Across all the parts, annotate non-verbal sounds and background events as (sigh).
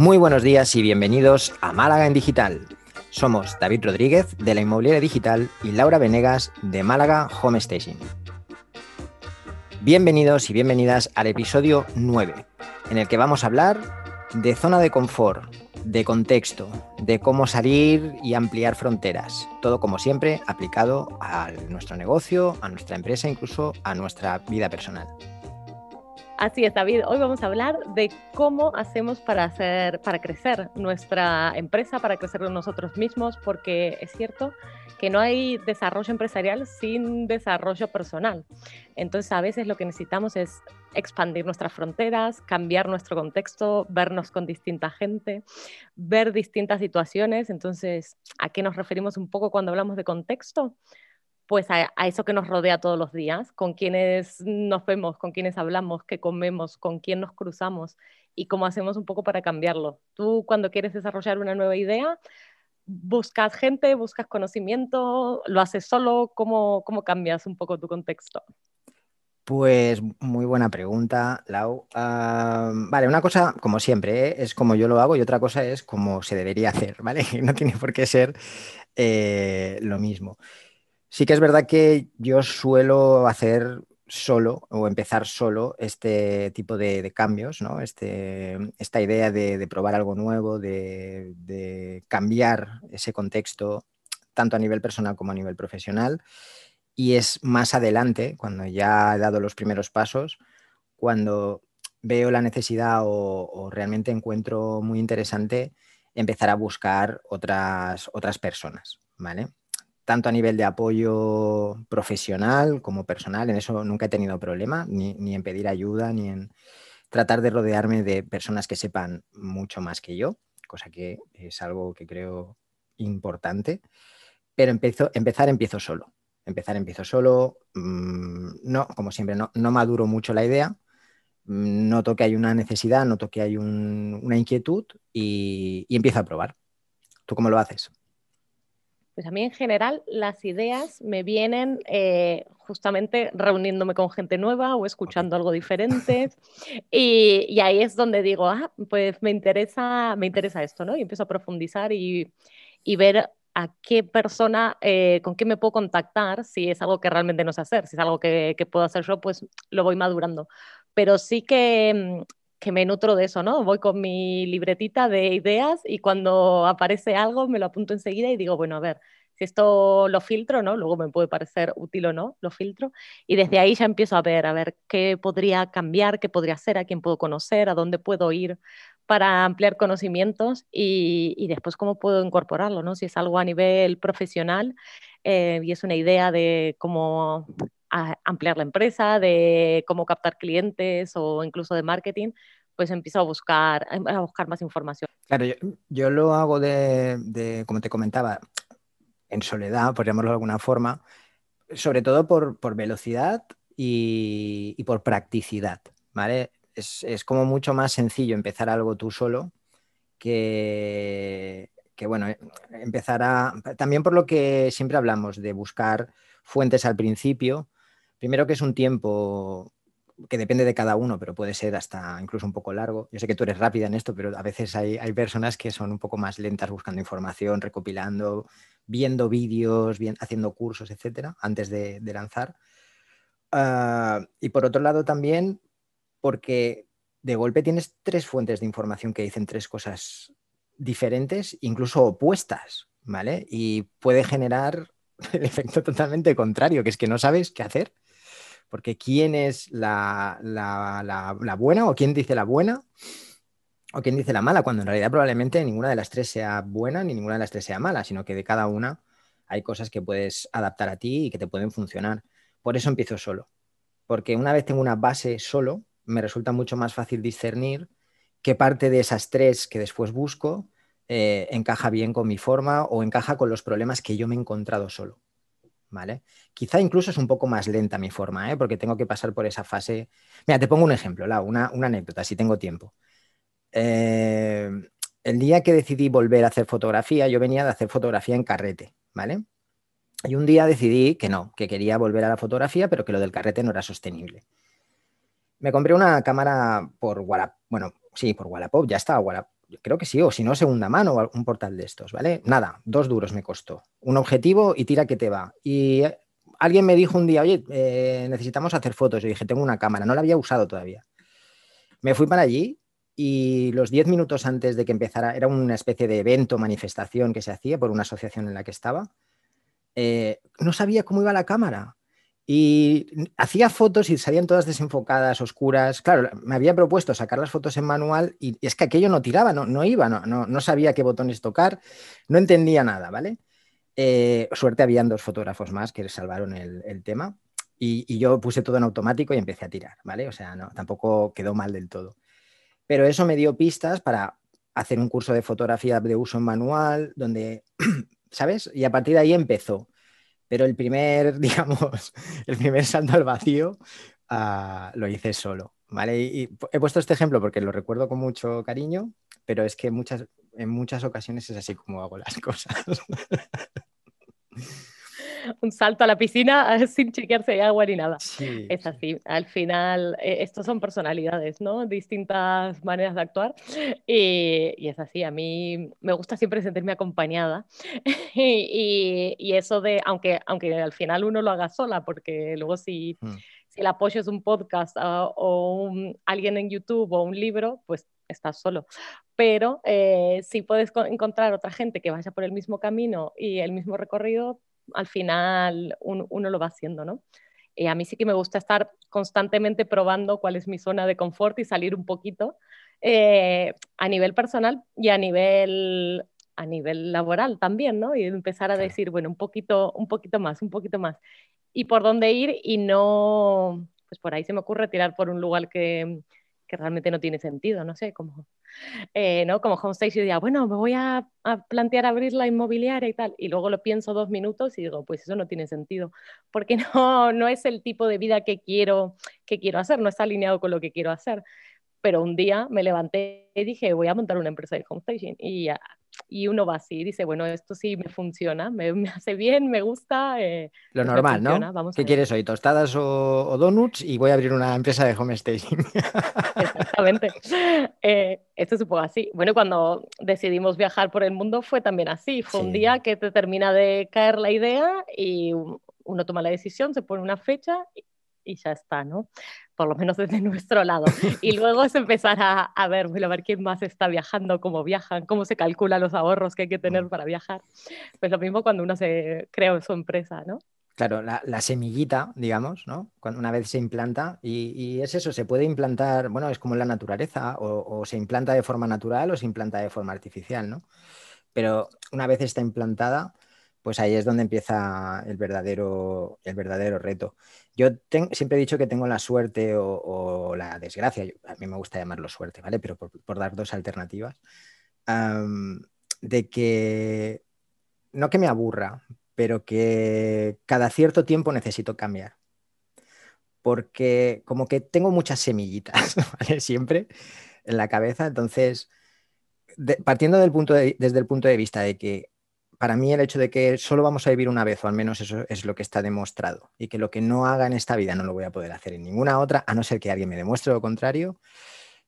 Muy buenos días y bienvenidos a Málaga en Digital. Somos David Rodríguez de la Inmobiliaria Digital y Laura Venegas de Málaga Home Station. Bienvenidos y bienvenidas al episodio 9, en el que vamos a hablar de zona de confort, de contexto, de cómo salir y ampliar fronteras. Todo como siempre aplicado a nuestro negocio, a nuestra empresa, incluso a nuestra vida personal. Así es, David. Hoy vamos a hablar de cómo hacemos para hacer, para crecer nuestra empresa, para crecer nosotros mismos, porque es cierto que no hay desarrollo empresarial sin desarrollo personal. Entonces, a veces lo que necesitamos es expandir nuestras fronteras, cambiar nuestro contexto, vernos con distinta gente, ver distintas situaciones. Entonces, ¿a qué nos referimos un poco cuando hablamos de contexto? Pues a, eso que nos rodea todos los días, con quienes nos vemos, con quienes hablamos, qué comemos, con quién nos cruzamos y cómo hacemos un poco para cambiarlo. Tú cuando quieres desarrollar una nueva idea, buscas gente, buscas conocimiento, lo haces solo, ¿cómo, cómo cambias un poco tu contexto? Pues muy buena pregunta, Lau. Ah, vale, una cosa, como siempre, ¿eh? es como yo lo hago y otra cosa es como se debería hacer, ¿vale? (laughs) No tiene por qué ser eh, lo mismo. Sí que es verdad que yo suelo hacer solo o empezar solo este tipo de, cambios, ¿no? Este, esta idea de, probar algo nuevo, de, cambiar ese contexto, tanto a nivel personal como a nivel profesional. Y es más adelante, cuando ya he dado los primeros pasos, cuando veo la necesidad o, o realmente encuentro muy interesante empezar a buscar otras, otras personas, ¿vale? Tanto a nivel de apoyo profesional como personal, en eso nunca he tenido problema, ni, en pedir ayuda, ni en tratar de rodearme de personas que sepan mucho más que yo, cosa que es algo que creo importante. Pero empiezo, empezar empiezo solo. Empezar empiezo solo. Mm, no, como siempre, no, maduro mucho la idea. Mm, noto que hay una necesidad, noto que hay una inquietud y empiezo a probar. ¿Tú cómo lo haces? Pues a mí en general las ideas me vienen eh, justamente reuniéndome con gente nueva o escuchando algo diferente (laughs) y, ahí es donde digo, ah, pues me interesa, me interesa esto, ¿no? Y empiezo a profundizar y, ver a qué persona, eh, con qué me puedo contactar, si es algo que realmente no sé hacer, si es algo que, que puedo hacer yo, pues lo voy madurando. Pero sí que que me nutro de eso, ¿no? Voy con mi libretita de ideas y cuando aparece algo me lo apunto enseguida y digo, bueno, a ver, si esto lo filtro, ¿no? Luego me puede parecer útil o no, lo filtro. Y desde ahí ya empiezo a ver, a ver qué podría cambiar, qué podría hacer, a quién puedo conocer, a dónde puedo ir para ampliar conocimientos y, después cómo puedo incorporarlo, ¿no? Si es algo a nivel profesional eh, y es una idea de cómo ampliar la empresa, de cómo captar clientes o incluso de marketing, pues empiezo a buscar, a buscar más información. Claro, yo, lo hago de, como te comentaba, en soledad, por llamarlo de alguna forma, sobre todo por, velocidad y, por practicidad, ¿vale? Es, es, como mucho más sencillo empezar algo tú solo que, que, bueno, empezar a... También por lo que siempre hablamos de buscar fuentes al principio, Primero que es un tiempo que depende de cada uno, pero puede ser hasta incluso un poco largo. Yo sé que tú eres rápida en esto, pero a veces hay, personas que son un poco más lentas buscando información, recopilando, viendo vídeos, haciendo cursos, etcétera, antes de, lanzar. Ah, y por otro lado también, porque de golpe tienes tres fuentes de información que dicen tres cosas diferentes, incluso opuestas, ¿vale? Y puede generar (laughs) el efecto totalmente contrario, que es que no sabes qué hacer porque quién es la, buena o quién dice la buena o quién dice la mala, cuando en realidad probablemente ninguna de las tres sea buena ni ninguna de las tres sea mala, sino que de cada una hay cosas que puedes adaptar a ti y que te pueden funcionar. Por eso empiezo solo, porque una vez tengo una base solo, me resulta mucho más fácil discernir qué parte de esas tres que después busco eh, encaja bien con mi forma o encaja con los problemas que yo me he encontrado solo. ¿Vale? Quizá incluso es un poco más lenta mi forma, ¿eh? porque tengo que pasar por esa fase. Mira, te pongo un ejemplo, una, anécdota, si tengo tiempo. Eh, el día que decidí volver a hacer fotografía, yo venía de hacer fotografía en carrete, ¿vale? Y un día decidí que no, que quería volver a la fotografía, pero que lo del carrete no era sostenible. Me compré una cámara por Wallapop, bueno, sí, por Wallapop, ya estaba creo que sí, o si no, segunda mano o un portal de estos, ¿vale? Nada, dos duros me costó. Un objetivo y tira que te va. Y eh, alguien me dijo un día, oye, eh, necesitamos hacer fotos. Yo dije, tengo una cámara, no la había usado todavía. Me fui para allí y los diez minutos antes de que empezara, era una especie de evento, manifestación que se hacía por una asociación en la que estaba, eh, no sabía cómo iba la cámara. Y hacía fotos y salían todas desenfocadas, oscuras. Claro, me había propuesto sacar las fotos en manual y, es que aquello no tiraba, no, no iba, no, no, sabía qué botones tocar, no entendía nada, ¿vale? Eh, suerte habían dos fotógrafos más que salvaron el, tema y, yo puse todo en automático y empecé a tirar, ¿vale? O sea, no, tampoco quedó mal del todo. Pero eso me dio pistas para hacer un curso de fotografía de uso en manual, donde, (clears throat) ¿sabes? Y a partir de ahí empezó pero el primer, (laughs) digamos, el primer salto al vacío ah, lo hice solo, ¿vale? Y, he puesto este ejemplo porque lo recuerdo con mucho cariño, pero es que muchas, en muchas ocasiones es así como hago las (laughs) cosas. Un salto a la piscina (laughs) sin chequearse de agua ni nada. es así. Al final, eh, estos son personalidades, ¿no? Distintas maneras de actuar. Y, es así. A mí me gusta siempre sentirme acompañada. (laughs) y, eso de, aunque, aunque al final uno lo haga sola, porque luego si, hmm. si el apoyo es un podcast ah, o alguien en YouTube o un libro, pues estás solo. Pero eh, si puedes encontrar otra gente que vaya por el mismo camino y el mismo recorrido, al final uno, lo va haciendo, ¿no? Y a mí sí que me gusta estar constantemente probando cuál es mi zona de confort y salir un poquito eh, a nivel personal y a nivel, a nivel laboral también, ¿no? Y empezar a decir, bueno, un poquito, un poquito más, un poquito más. Y por dónde ir y no, pues por ahí se me ocurre tirar por un lugar que, que realmente no tiene sentido, no sé, como, eh, ¿no? Como Homestage, yo diría, bueno, me voy a, plantear abrir la inmobiliaria y tal, y luego lo pienso dos minutos y digo, pues eso no tiene sentido, porque (laughs) no, no es el tipo de vida que quiero, que quiero hacer, no está alineado con lo que quiero hacer. Pero un día me levanté y dije, voy a montar una empresa de homestaging. Y y uno va así, dice, bueno, esto sí me funciona, me, hace bien, me gusta. Eh, Lo pues normal, ¿no? ¿Qué quieres hoy? ¿Tostadas o, donuts? Y voy a abrir una empresa de home staging. Exactamente. (laughs) Eh, esto es un poco así. Bueno, cuando decidimos viajar por el mundo fue también así. Fue un día que te termina de caer la idea y uno toma la decisión, se pone una fecha y ya está, ¿no? Por lo menos desde (laughs) nuestro lado. Y luego es empezar a, a ver, a ver quién más está viajando, cómo viajan, cómo se calculan los ahorros que hay que tener mm. para viajar. Pues lo mismo cuando uno se crea su empresa, ¿no? Claro, la, semillita, digamos, ¿no? Cuando una vez se implanta, y, es eso, se puede implantar, bueno, es como en la naturaleza, o, o, se implanta de forma natural o se implanta de forma artificial, ¿no? Pero una vez está implantada, pues ahí es donde empieza el verdadero, el verdadero reto. Yo siempre he dicho que tengo la suerte o, la desgracia, a mí me gusta llamarlo suerte, ¿vale? Pero por, dar dos alternativas, de que, no que me aburra, pero que cada cierto tiempo necesito cambiar. Porque como que tengo muchas semillitas, (laughs) ¿vale? Siempre en la cabeza, entonces, partiendo del desde el punto de vista de que para mí el hecho de que solo vamos a vivir una vez, o al menos eso es lo que está demostrado, y que lo que no haga en esta vida no lo voy a poder hacer en ninguna otra, a no ser que alguien me demuestre lo contrario,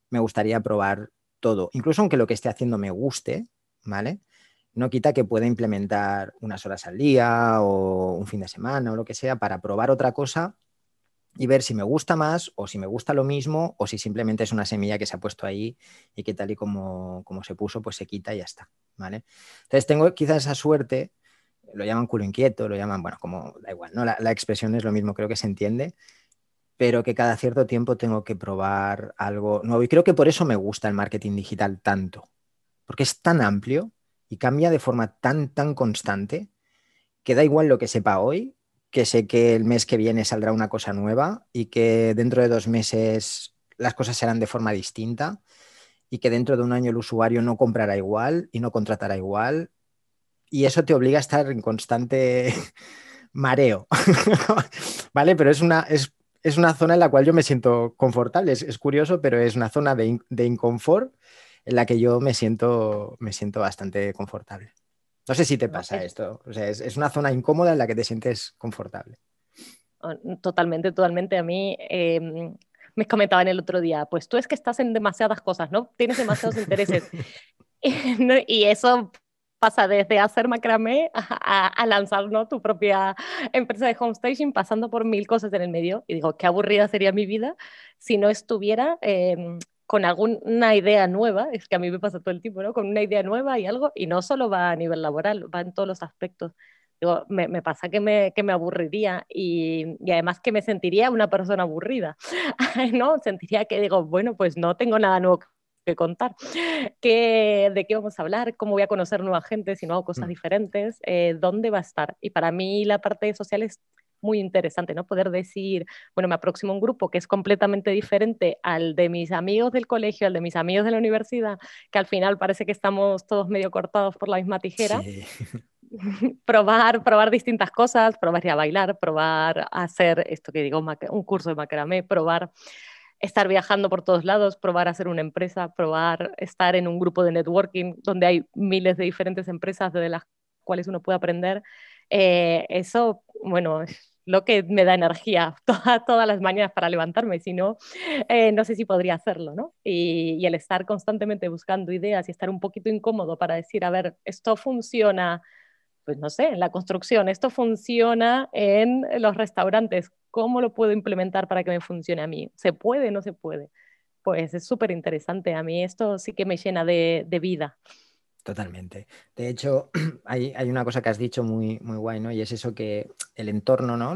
me gustaría probar todo. Incluso aunque lo que esté haciendo me guste, ¿vale? No quita que pueda implementar unas horas al día o un fin de semana o lo que sea para probar otra cosa y ver si me gusta más o si me gusta lo mismo o si simplemente es una semilla que se ha puesto ahí y que tal y como, como se puso, pues se quita y ya está. ¿vale? Entonces tengo quizás esa suerte, lo llaman culo inquieto, lo llaman, bueno, como da igual, ¿no? La, la expresión es lo mismo, creo que se entiende, pero que cada cierto tiempo tengo que probar algo nuevo. Y creo que por eso me gusta el marketing digital tanto, porque es tan amplio y cambia de forma tan, tan constante que da igual lo que sepa hoy, que sé que el mes que viene saldrá una cosa nueva y que dentro de dos meses las cosas serán de forma distinta y que dentro de un año el usuario no comprará igual y no contratará igual. Y eso te obliga a estar en constante (laughs) mareo. (laughs) ¿Vale? Pero es una, es, una zona en la cual yo me siento confortable. Es, curioso, pero es una zona de, de, inconfort en la que yo me siento, me siento bastante confortable. No sé si te pasa esto. O sea, es, una zona incómoda en la que te sientes confortable. Totalmente, totalmente. A mí em, me comentaban el otro día, pues tú es que estás en demasiadas cosas, ¿no? Tienes demasiados intereses. (laughs) (laughs) y eso pasa desde hacer macramé a, lanzar ¿no? tu propia empresa de homestaging, pasando por mil cosas en el medio. Y digo, qué aburrida sería mi vida si no estuviera em, con alguna idea nueva, es que a mí me pasa todo el tiempo, ¿no? Con una idea nueva y algo, y no solo va a nivel laboral, va en todos los aspectos. Digo, me, me pasa que me, que me aburriría y, y, además que me sentiría una persona aburrida, (laughs) ¿no? Sentiría que digo, bueno, pues no tengo nada nuevo que contar. ¿Qué, ¿De qué vamos a hablar? ¿Cómo voy a conocer nueva gente si no hago cosas mm. diferentes? Eh, ¿Dónde va a estar? Y para mí la parte social es muy interesante, ¿no? Poder decir, bueno, me aproximo a un grupo que es completamente diferente al de mis amigos del colegio, al de mis amigos de la universidad, que al final parece que estamos todos medio cortados por la misma tijera. (laughs) (laughs) probar, probar distintas cosas, probar a bailar, probar a hacer esto que digo, un curso de macramé, probar estar viajando por todos lados, probar a hacer una empresa, probar estar en un grupo de networking donde hay miles de diferentes empresas de las cuales uno puede aprender. Eh, eso, bueno, es lo que me da energía (laughs) todas las mañanas para levantarme, si no, eh, no sé si podría hacerlo, ¿no? Y, y el estar constantemente buscando ideas y estar un poquito incómodo para decir, a ver, esto funciona, pues no sé, en la construcción, esto funciona en los restaurantes, ¿cómo lo puedo implementar para que me funcione a mí? ¿Se puede? ¿No se puede? Pues es súper interesante, a mí esto sí que me llena de, vida. Totalmente. De hecho, (clears throat) hay, una cosa que has dicho muy, muy guay, ¿no? Y es eso que el entorno, ¿no?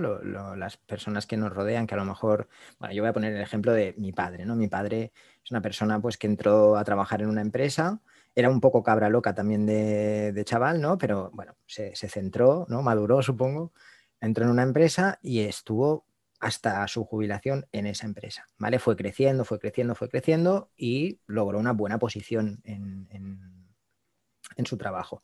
las personas que nos rodean, que a lo mejor, bueno, yo voy a poner el ejemplo de mi padre, ¿no? Mi padre es una persona pues que entró a trabajar en una empresa, era un poco cabra loca también de, chaval, ¿no? Pero bueno, se, centró, ¿no? Maduró, supongo, entró en una empresa y estuvo hasta su jubilación en esa empresa, ¿vale? Fue creciendo, fue creciendo, fue creciendo y logró una buena posición en, su trabajo.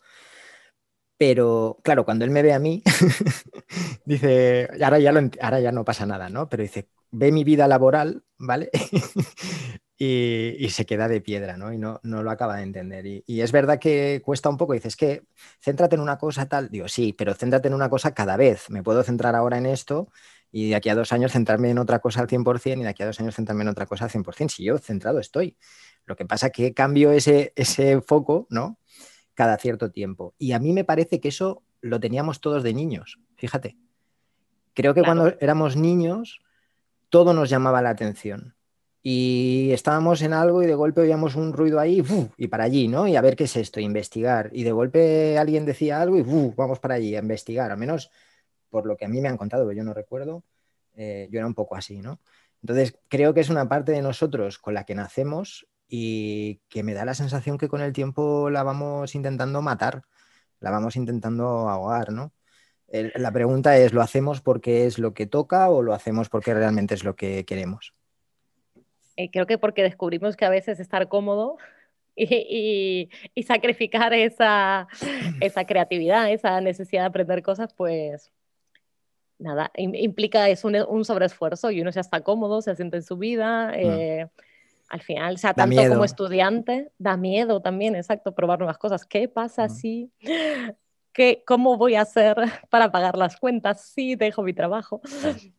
Pero claro, cuando él me ve a mí, (laughs) dice, ahora ya, ahora ya no pasa nada, ¿no? Pero dice, ve mi vida laboral, ¿vale? (laughs) y, se queda de piedra, ¿no? Y no, no lo acaba de entender. Y, es verdad que cuesta un poco, dices, que céntrate en una cosa tal, digo, sí, pero céntrate en una cosa cada vez. Me puedo centrar ahora en esto y de aquí a dos años centrarme en otra cosa al 100% y de aquí a dos años centrarme en otra cosa al 100%. Si yo centrado estoy. Lo que pasa es que cambio ese, ese foco, ¿no? Cada cierto tiempo. Y a mí me parece que eso lo teníamos todos de niños, fíjate. Creo que cuando éramos niños todo nos llamaba la atención y estábamos en algo y de golpe oíamos un ruido ahí y para allí, ¿no? Y a ver qué es esto, investigar. Y de golpe alguien decía algo y vamos para allí a investigar, al menos por lo que a mí me han contado, yo no recuerdo, eh, yo era un poco así, ¿no? Entonces creo que es una parte de nosotros con la que nacemos y que me da la sensación que con el tiempo la vamos intentando matar, la vamos intentando ahogar, ¿no? la pregunta es, ¿lo hacemos porque es lo que toca o lo hacemos porque realmente es lo que queremos? Eh, creo que porque descubrimos que a veces estar cómodo (laughs) y, sacrificar esa, (clears throat) esa, creatividad, esa necesidad de aprender cosas, pues nada, implica es un, un, sobreesfuerzo y uno ya está cómodo, se siente en su vida. Mm. Eh, al final, o sea, tanto como estudiante, da miedo también, exacto, probar nuevas cosas. ¿Qué pasa mm. si ¿cómo voy a hacer (laughs) para pagar las cuentas si dejo mi trabajo?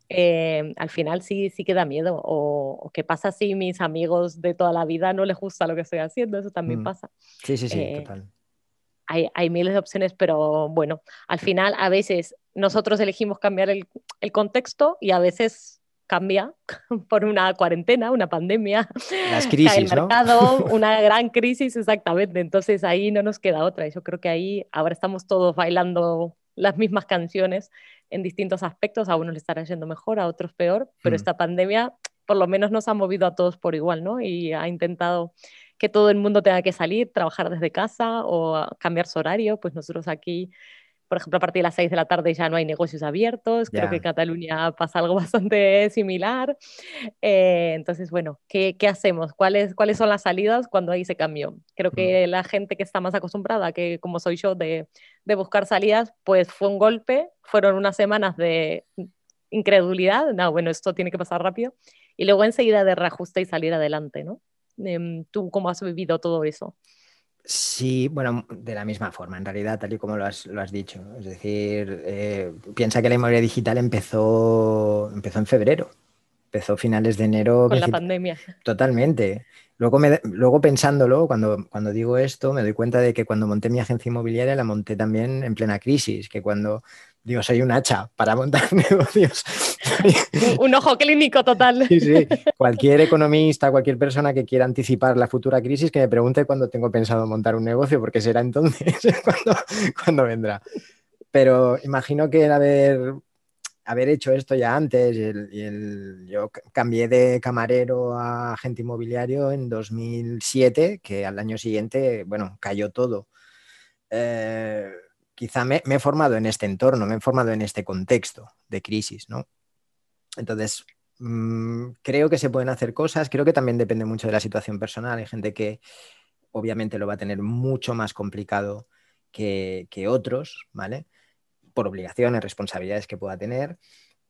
Eh, al final sí, sí que da miedo. O, qué pasa si mis amigos de toda la vida no les gusta lo que estoy haciendo, eso también mm. pasa. Sí, sí, sí, eh, total. Hay, hay, miles de opciones, pero bueno, al final a veces nosotros elegimos cambiar el, el contexto y a veces cambia (laughs) por una cuarentena, una pandemia, las (laughs) crisis, el mercado, (laughs) una gran crisis, exactamente. Entonces ahí no nos queda otra. Yo creo que ahí ahora estamos todos bailando las mismas canciones en distintos aspectos. A unos le estará yendo mejor, a otros peor, pero mm. esta pandemia por lo menos nos ha movido a todos por igual, ¿no? Y ha intentado que todo el mundo tenga que salir, trabajar desde casa o cambiar su horario. Pues nosotros aquí por ejemplo, a partir de las 6 de la tarde ya no hay negocios abiertos. Creo que en Cataluña (laughs) pasa algo bastante (laughs) similar. Eh, entonces, bueno, ¿qué, ¿qué, hacemos? ¿Cuáles, ¿Cuáles son las salidas cuando hay ese cambio? Creo que la gente que está más acostumbrada, que como soy yo, de, de buscar salidas, pues fue un golpe, fueron unas semanas de incredulidad, no, bueno, esto tiene que pasar rápido, y luego enseguida de reajuste y salir adelante, ¿no? Em, ¿Tú cómo has vivido todo eso? Sí, bueno, de la misma forma, en realidad, tal y como lo has, dicho. Es decir, eh, piensa que la inmobiliaria digital empezó, empezó en febrero. Empezó finales de enero. Con la pandemia. Totalmente. Luego, me, luego pensándolo, cuando, cuando digo esto, me doy cuenta de que cuando monté mi agencia inmobiliaria la monté también en plena crisis, que cuando digo, soy un hacha para montar (laughs) negocios. un ojo clínico total. Sí, sí. Cualquier economista, cualquier persona que quiera anticipar la futura crisis, que me pregunte cuándo tengo pensado montar un negocio, porque será entonces (laughs) cuando, cuando vendrá. Pero imagino que el haber haber hecho esto ya antes, y yo cambié de camarero a agente inmobiliario en 2007, que al año siguiente, bueno, cayó todo. Eh, quizá me, he formado en este entorno, me he formado en este contexto de crisis, ¿no? Entonces, mm, creo que se pueden hacer cosas, creo que también depende mucho de la situación personal. Hay gente que obviamente lo va a tener mucho más complicado que, otros, ¿vale? por obligaciones, responsabilidades que pueda tener,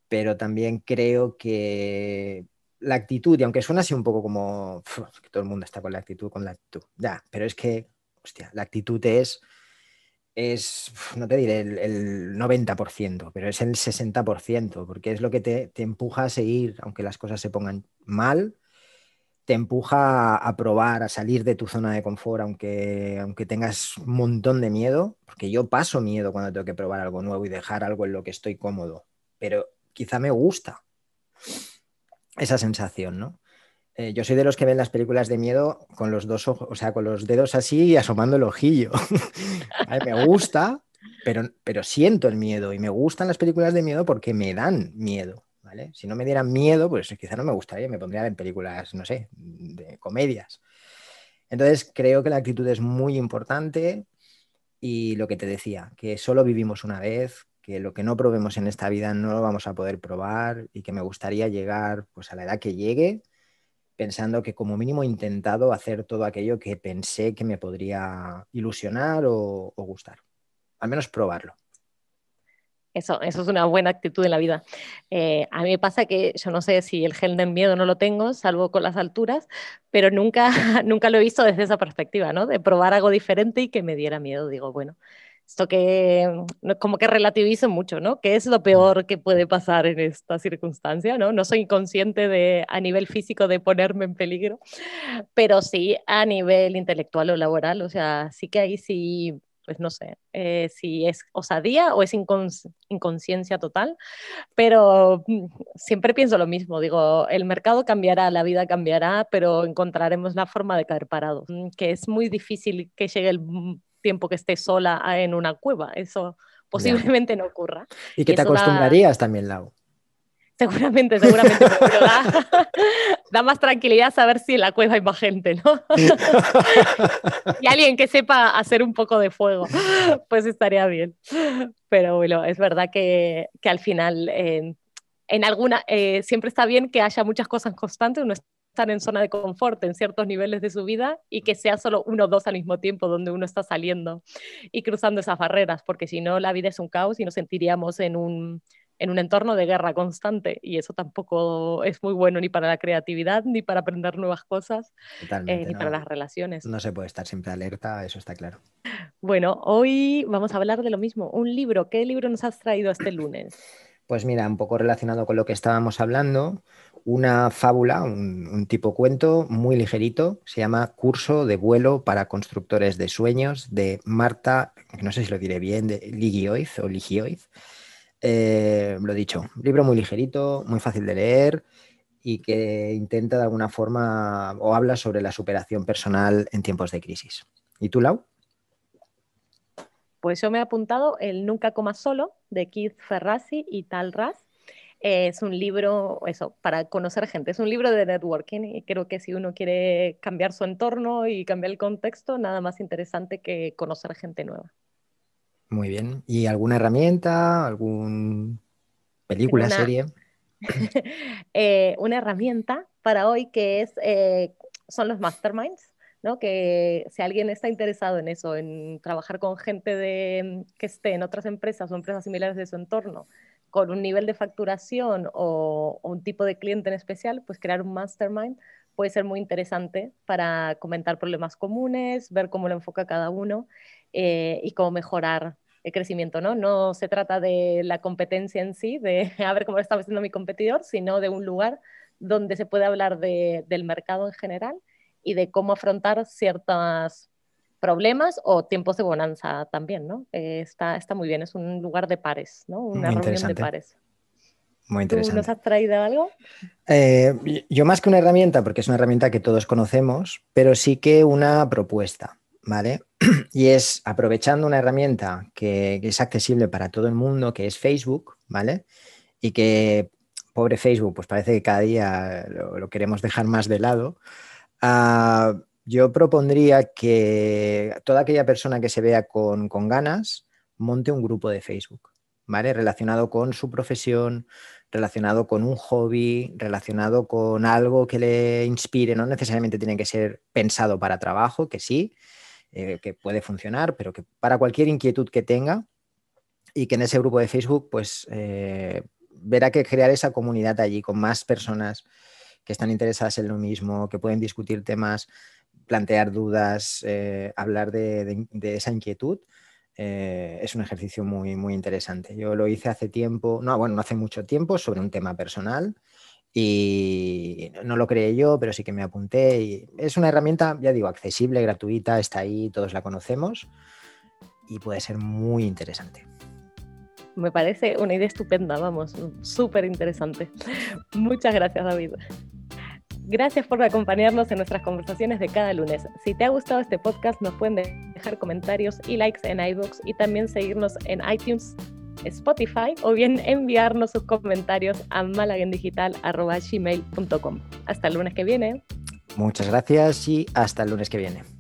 pero también creo que la actitud, y aunque suena así un poco como que todo el mundo está con la actitud, con la actitud, ya, pero es que, hostia, la actitud es, es no te diré el, 90%, pero es el 60%, porque es lo que te, te empuja a seguir, aunque las cosas se pongan mal, te empuja a probar, a salir de tu zona de confort, aunque, aunque tengas un montón de miedo, porque yo paso miedo cuando tengo que probar algo nuevo y dejar algo en lo que estoy cómodo, pero quizá me gusta esa sensación, ¿no? Eh, yo soy de los que ven las películas de miedo con los dos ojos, o sea, con los dedos así y asomando el ojillo. (laughs) me gusta, pero, pero siento el miedo y me gustan las películas de miedo porque me dan miedo. Si no me dieran miedo, pues quizá no me gustaría, me pondría en películas, no sé, de comedias. Entonces, creo que la actitud es muy importante y lo que te decía, que solo vivimos una vez, que lo que no probemos en esta vida no lo vamos a poder probar y que me gustaría llegar pues, a la edad que llegue pensando que como mínimo he intentado hacer todo aquello que pensé que me podría ilusionar o gustar. Al menos probarlo. Eso, eso es una buena actitud en la vida. Eh, a mí me pasa que yo no sé si el gel del miedo no lo tengo, salvo con las alturas, pero nunca, (laughs) nunca lo he visto desde esa perspectiva, ¿no? De probar algo diferente y que me diera miedo. Digo, bueno, esto que como que relativizo mucho, ¿no? ¿Qué es lo peor que puede pasar en esta circunstancia, ¿no? No soy consciente de, a nivel físico de ponerme en peligro, pero sí a nivel intelectual o laboral, o sea, sí que ahí sí pues no sé eh, si es osadía o es inconsciencia total, pero mm, siempre pienso lo mismo, digo, el mercado cambiará, la vida cambiará, pero encontraremos la forma de caer parados, mm, que es muy difícil que llegue el tiempo que esté sola en una cueva, eso posiblemente no ocurra. Y que te acostumbrarías también, Lau. Seguramente, seguramente, pero (laughs) da, más tranquilidad saber si en la cueva hay más gente, ¿no? (laughs) y alguien que sepa hacer un poco de fuego, pues estaría bien. Pero bueno, es verdad que, que al final, en alguna, eh, siempre está bien que haya muchas cosas constantes, uno estar en zona de confort en ciertos niveles de su vida y que sea solo uno o dos al mismo tiempo donde uno está saliendo y cruzando esas barreras, porque si no la vida es un caos y nos sentiríamos en un en un entorno de guerra constante y eso tampoco es muy bueno ni para la creatividad, ni para aprender nuevas cosas, eh, ni para las relaciones. No se puede estar siempre alerta, eso está claro. Bueno, hoy vamos a hablar de lo mismo, un libro. ¿Qué libro nos has traído este lunes? Pues mira, un poco relacionado con lo que estábamos hablando, una fábula, un, tipo cuento muy ligerito, se llama Curso de vuelo para constructores de sueños de Marta, no sé si lo diré bien, de Ligioiz o Ligioiz. Eh, lo dicho, libro muy ligerito, muy fácil de leer y que intenta de alguna forma o habla sobre la superación personal en tiempos de crisis. ¿Y tú, Lau? Pues yo me he apuntado el Nunca comas solo de Keith Ferrazzi y Tal Raz. Es un libro, eso, para conocer gente. Es un libro de networking y creo que si uno quiere cambiar su entorno y cambiar el contexto, nada más interesante que conocer gente nueva. Muy bien. ¿Y alguna herramienta, algún película, serie? (laughs) Eh, una herramienta para hoy que es, eh, son los masterminds, ¿no? Que si alguien está interesado en eso, en trabajar con gente de, que esté en otras empresas o empresas similares de su entorno, con un nivel de facturación o, un tipo de cliente en especial, pues crear un mastermind puede ser muy interesante para comentar problemas comunes, ver cómo lo enfoca cada uno eh, y cómo mejorar el crecimiento, ¿no? No se trata de la competencia en sí, de (laughs) a ver cómo lo está haciendo mi competidor, sino de un lugar donde se puede hablar del mercado en general y de cómo afrontar ciertos problemas o tiempos de bonanza también, ¿no? Eh, está, está muy bien, es un lugar de pares, ¿no? Una reunión de pares. Muy interesante. ¿Tú nos has traído algo? Eh, yo más que una herramienta, porque es una herramienta que todos conocemos, pero sí que una propuesta, ¿vale? (clears throat) Y es aprovechando una herramienta que, es accesible para todo el mundo, que es Facebook, ¿vale? Y que, pobre Facebook, pues parece que cada día lo, queremos dejar más de lado. Ah, yo propondría que toda aquella persona que se vea con, con ganas monte un grupo de Facebook, ¿vale? Relacionado con su profesión, relacionado con un hobby, relacionado con algo que le inspire, no necesariamente tiene que ser pensado para trabajo, que sí, eh, que puede funcionar, pero que para cualquier inquietud que tenga y que en ese grupo de Facebook, pues eh, verá que crear esa comunidad allí con más personas que están interesadas en lo mismo, que pueden discutir temas, plantear dudas, eh, hablar de esa inquietud, eh, es un ejercicio muy, muy interesante. Yo lo hice hace tiempo, no, bueno, no hace mucho tiempo, sobre un tema personal y no lo creé yo, pero sí que me apunté es una herramienta, ya digo, accesible, gratuita, está ahí, todos la conocemos y puede ser muy interesante. Me parece una idea estupenda, vamos, súper interesante. Muchas gracias, David. Gracias por acompañarnos en nuestras conversaciones de cada lunes. Si te ha gustado este podcast, nos pueden dejar comentarios y likes en iBooks y también seguirnos en iTunes, Spotify o bien enviarnos sus comentarios a malagendigital.gmail.com. Hasta el lunes que viene. Muchas gracias y hasta el lunes que viene.